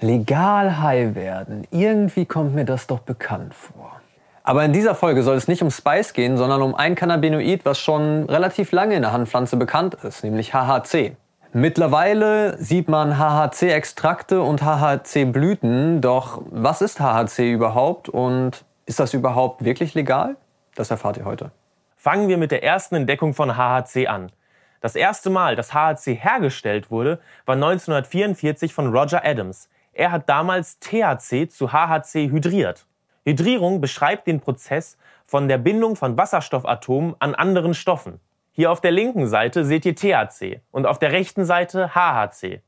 Legal high werden. Irgendwie kommt mir das doch bekannt vor. Aber in dieser Folge soll es nicht um Spice gehen, sondern um ein Cannabinoid, was schon relativ lange in der Hanfpflanze bekannt ist, nämlich HHC. Mittlerweile sieht man HHC-Extrakte und HHC-Blüten, doch was ist HHC überhaupt und ist das überhaupt wirklich legal? Das erfahrt ihr heute. Fangen wir mit der ersten Entdeckung von HHC an. Das erste Mal, dass HHC hergestellt wurde, war 1944 von Roger Adams. Er hat damals THC zu HHC hydriert. Hydrierung beschreibt den Prozess von der Bindung von Wasserstoffatomen an anderen Stoffen. Hier auf der linken Seite seht ihr THC und auf der rechten Seite HHC.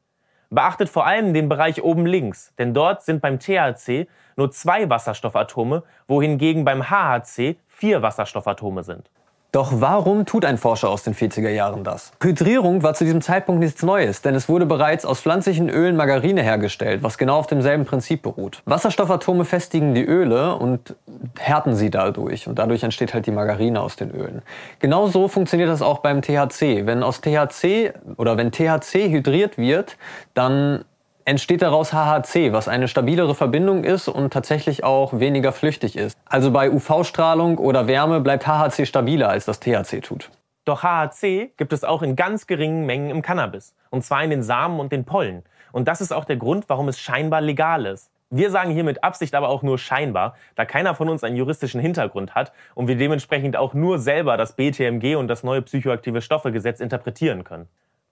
Beachtet vor allem den Bereich oben links, denn dort sind beim THC nur zwei Wasserstoffatome, wohingegen beim HHC vier Wasserstoffatome sind. Doch warum tut ein Forscher aus den 40er Jahren das? Hydrierung war zu diesem Zeitpunkt nichts Neues, denn es wurde bereits aus pflanzlichen Ölen Margarine hergestellt, was genau auf demselben Prinzip beruht. Wasserstoffatome festigen die Öle und härten sie dadurch und dadurch entsteht halt die Margarine aus den Ölen. Genauso funktioniert das auch beim THC. Wenn aus THC oder wenn THC hydriert wird, dann entsteht daraus HHC, was eine stabilere Verbindung ist und tatsächlich auch weniger flüchtig ist. Also bei UV-Strahlung oder Wärme bleibt HHC stabiler als das THC tut. Doch HHC gibt es auch in ganz geringen Mengen im Cannabis, und zwar in den Samen und den Pollen. Und das ist auch der Grund, warum es scheinbar legal ist. Wir sagen hier mit Absicht aber auch nur scheinbar, da keiner von uns einen juristischen Hintergrund hat und wir dementsprechend auch nur selber das BTMG und das neue psychoaktive Stoffegesetz interpretieren können.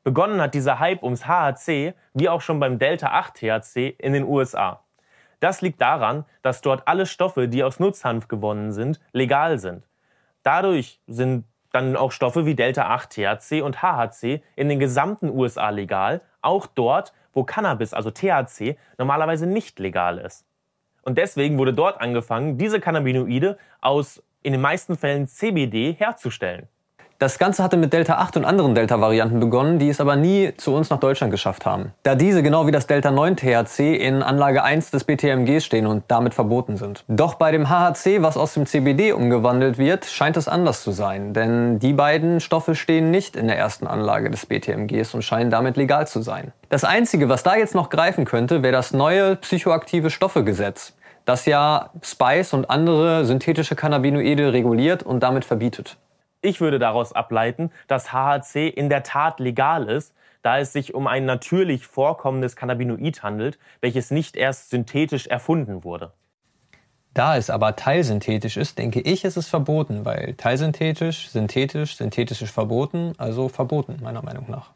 Begonnen hat dieser Hype ums HHC, wie auch schon beim Delta-8-THC, in den USA. Das liegt daran, dass dort alle Stoffe, die aus Nutzhanf gewonnen sind, legal sind. Dadurch sind dann auch Stoffe wie Delta-8-THC und HHC in den gesamten USA legal, auch dort, wo Cannabis, also THC, normalerweise nicht legal ist. Und deswegen wurde dort angefangen, diese Cannabinoide aus in den meisten Fällen CBD herzustellen. Das Ganze hatte mit Delta 8 und anderen Delta-Varianten begonnen, die es aber nie zu uns nach Deutschland geschafft haben. Da diese genau wie das Delta 9 THC in Anlage 1 des BTMG stehen und damit verboten sind. Doch bei dem HHC, was aus dem CBD umgewandelt wird, scheint es anders zu sein, denn die beiden Stoffe stehen nicht in der ersten Anlage des BTMGs und scheinen damit legal zu sein. Das einzige, was da jetzt noch greifen könnte, wäre das neue psychoaktive Stoffegesetz das ja Spice und andere synthetische Cannabinoide reguliert und damit verbietet. Ich würde daraus ableiten, dass HHC in der Tat legal ist, da es sich um ein natürlich vorkommendes Cannabinoid handelt, welches nicht erst synthetisch erfunden wurde. Da es aber teilsynthetisch ist, denke ich, ist es verboten, weil teilsynthetisch, synthetisch, synthetisch ist verboten, also verboten, meiner Meinung nach.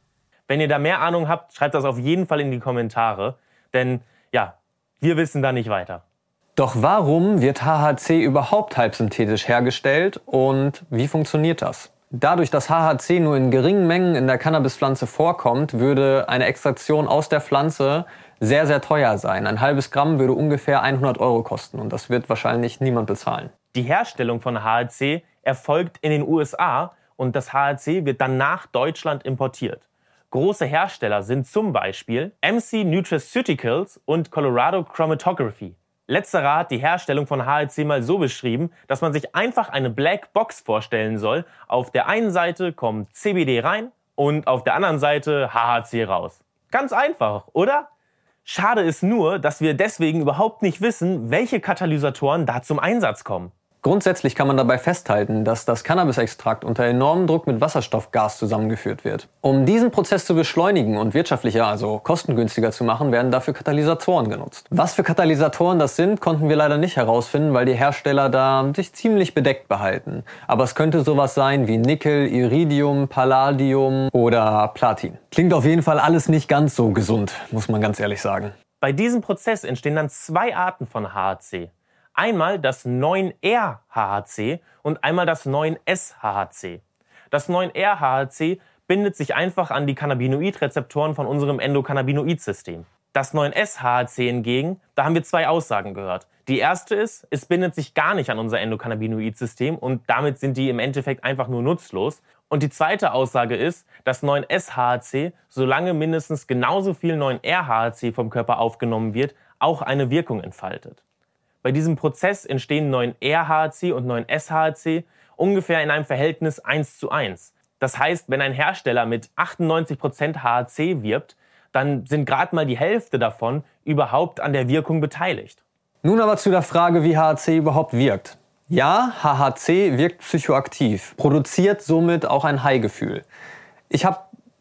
Wenn ihr da mehr Ahnung habt, schreibt das auf jeden Fall in die Kommentare, denn ja, wir wissen da nicht weiter. Doch warum wird HHC überhaupt halbsynthetisch hergestellt und wie funktioniert das? Dadurch, dass HHC nur in geringen Mengen in der Cannabispflanze vorkommt, würde eine Extraktion aus der Pflanze sehr, sehr teuer sein. Ein halbes Gramm würde ungefähr 100 Euro kosten und das wird wahrscheinlich niemand bezahlen. Die Herstellung von HHC erfolgt in den USA und das HHC wird dann nach Deutschland importiert. Große Hersteller sind zum Beispiel MC Nutraceuticals und Colorado Chromatography. Letzterer hat die Herstellung von HLC mal so beschrieben, dass man sich einfach eine Black Box vorstellen soll. Auf der einen Seite kommt CBD rein und auf der anderen Seite HHC raus. Ganz einfach, oder? Schade ist nur, dass wir deswegen überhaupt nicht wissen, welche Katalysatoren da zum Einsatz kommen. Grundsätzlich kann man dabei festhalten, dass das Cannabisextrakt unter enormem Druck mit Wasserstoffgas zusammengeführt wird. Um diesen Prozess zu beschleunigen und wirtschaftlicher, also kostengünstiger zu machen, werden dafür Katalysatoren genutzt. Was für Katalysatoren das sind, konnten wir leider nicht herausfinden, weil die Hersteller da sich ziemlich bedeckt behalten. Aber es könnte sowas sein wie Nickel, Iridium, Palladium oder Platin. Klingt auf jeden Fall alles nicht ganz so gesund, muss man ganz ehrlich sagen. Bei diesem Prozess entstehen dann zwei Arten von HHC einmal das 9R-HHC und einmal das 9S-HHC. Das 9R-HHC bindet sich einfach an die Cannabinoidrezeptoren von unserem Endokannabinoid-System. Das 9S-HHC hingegen, da haben wir zwei Aussagen gehört. Die erste ist, es bindet sich gar nicht an unser Endokannabinoid-System und damit sind die im Endeffekt einfach nur nutzlos. Und die zweite Aussage ist, dass 9S-HHC, solange mindestens genauso viel 9R-HHC vom Körper aufgenommen wird, auch eine Wirkung entfaltet. Bei diesem Prozess entstehen 9R-HHC und 9S-HHC ungefähr in einem Verhältnis 1 zu 1. Das heißt, wenn ein Hersteller mit 98% HHC wirbt, dann sind gerade mal die Hälfte davon überhaupt an der Wirkung beteiligt. Nun aber zu der Frage, wie HHC überhaupt wirkt. Ja, HHC wirkt psychoaktiv, produziert somit auch ein High-Gefühl. Ich habe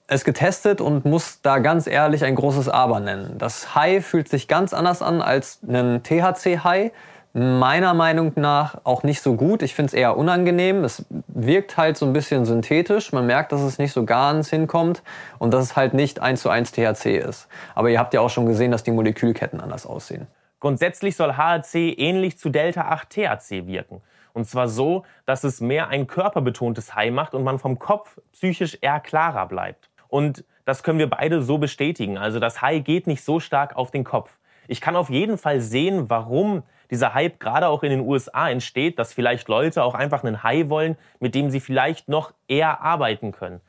es getestet und muss da ganz ehrlich ein großes Aber nennen. Das High fühlt sich ganz anders an als ein THC-High. Meiner Meinung nach auch nicht so gut. Ich finde es eher unangenehm. Es wirkt halt so ein bisschen synthetisch. Man merkt, dass es nicht so ganz hinkommt und dass es halt nicht eins zu eins THC ist. Aber ihr habt ja auch schon gesehen, dass die Molekülketten anders aussehen. Grundsätzlich soll HHC ähnlich zu Delta-8-THC wirken. Und zwar so, dass es mehr ein körperbetontes High macht und man vom Kopf psychisch eher klarer bleibt. Und das können wir beide so bestätigen. Also das High geht nicht so stark auf den Kopf. Ich kann auf jeden Fall sehen, warum dieser Hype gerade auch in den USA entsteht, dass vielleicht Leute auch einfach einen High wollen, mit dem sie vielleicht noch eher arbeiten können.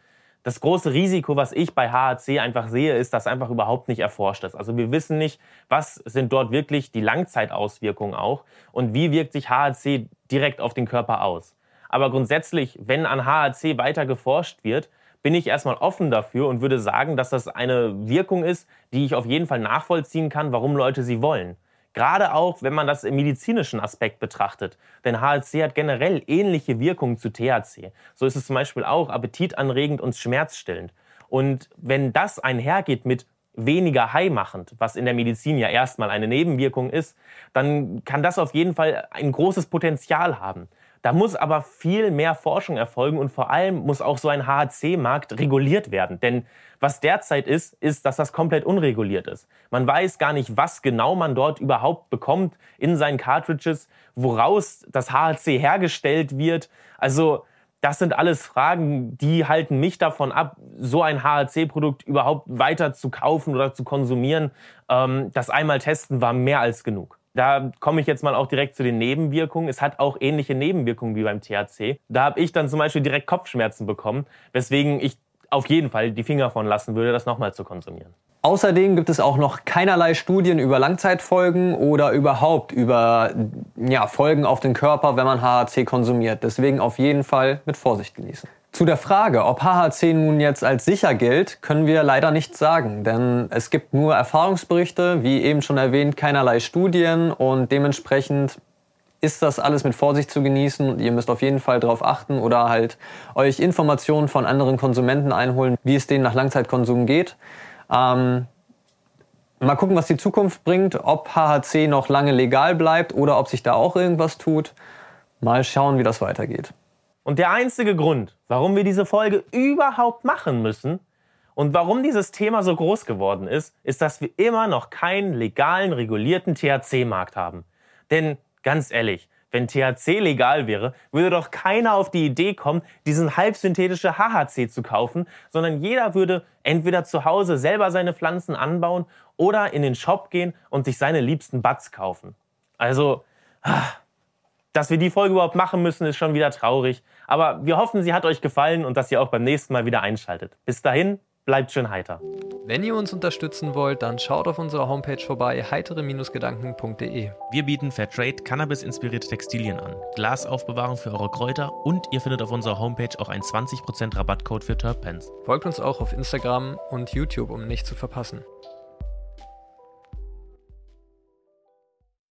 Das große Risiko, was ich bei HAC einfach sehe, ist, dass einfach überhaupt nicht erforscht ist. Also wir wissen nicht, was sind dort wirklich die Langzeitauswirkungen auch und wie wirkt sich HAC direkt auf den Körper aus. Aber grundsätzlich, wenn an HAC weiter geforscht wird, bin ich erstmal offen dafür und würde sagen, dass das eine Wirkung ist, die ich auf jeden Fall nachvollziehen kann, warum Leute sie wollen. Gerade auch, wenn man das im medizinischen Aspekt betrachtet. Denn HLC hat generell ähnliche Wirkungen zu THC. So ist es zum Beispiel auch appetitanregend und schmerzstillend. Und wenn das einhergeht mit weniger high machend, was in der Medizin ja erstmal eine Nebenwirkung ist, dann kann das auf jeden Fall ein großes Potenzial haben. Da muss aber viel mehr Forschung erfolgen und vor allem muss auch so ein HHC-Markt reguliert werden. Denn was derzeit ist, ist, dass das komplett unreguliert ist. Man weiß gar nicht, was genau man dort überhaupt bekommt in seinen Cartridges, woraus das HHC hergestellt wird. Also das sind alles Fragen, die halten mich davon ab, so ein HHC-Produkt überhaupt weiter zu kaufen oder zu konsumieren. Ähm, das einmal testen war mehr als genug. Da komme ich jetzt mal auch direkt zu den Nebenwirkungen. Es hat auch ähnliche Nebenwirkungen wie beim THC. Da habe ich dann zum Beispiel direkt Kopfschmerzen bekommen, weswegen ich auf jeden Fall die Finger von lassen würde, das nochmal zu konsumieren. Außerdem gibt es auch noch keinerlei Studien über Langzeitfolgen oder überhaupt über ja, Folgen auf den Körper, wenn man HHC konsumiert. Deswegen auf jeden Fall mit Vorsicht genießen. Zu der Frage, ob HHC nun jetzt als sicher gilt, können wir leider nichts sagen, denn es gibt nur Erfahrungsberichte, wie eben schon erwähnt, keinerlei Studien und dementsprechend ist das alles mit Vorsicht zu genießen. Ihr müsst auf jeden Fall darauf achten oder halt euch Informationen von anderen Konsumenten einholen, wie es denen nach Langzeitkonsum geht. Ähm, mal gucken, was die Zukunft bringt, ob HHC noch lange legal bleibt oder ob sich da auch irgendwas tut. Mal schauen, wie das weitergeht. Und der einzige Grund, warum wir diese Folge überhaupt machen müssen und warum dieses Thema so groß geworden ist, ist, dass wir immer noch keinen legalen, regulierten THC-Markt haben. Denn ganz ehrlich, wenn THC legal wäre, würde doch keiner auf die Idee kommen, diesen halbsynthetische HHC zu kaufen, sondern jeder würde entweder zu Hause selber seine Pflanzen anbauen oder in den Shop gehen und sich seine liebsten Buds kaufen. Also, ah, dass wir die Folge überhaupt machen müssen, ist schon wieder traurig. Aber wir hoffen, sie hat euch gefallen und dass ihr auch beim nächsten Mal wieder einschaltet. Bis dahin, bleibt schön heiter. Wenn ihr uns unterstützen wollt, dann schaut auf unserer Homepage vorbei, heitere-gedanken.de. Wir bieten Fairtrade Cannabis-inspirierte Textilien an, Glasaufbewahrung für eure Kräuter und ihr findet auf unserer Homepage auch einen 20% Rabattcode für Terpens. Folgt uns auch auf Instagram und YouTube, um nichts zu verpassen.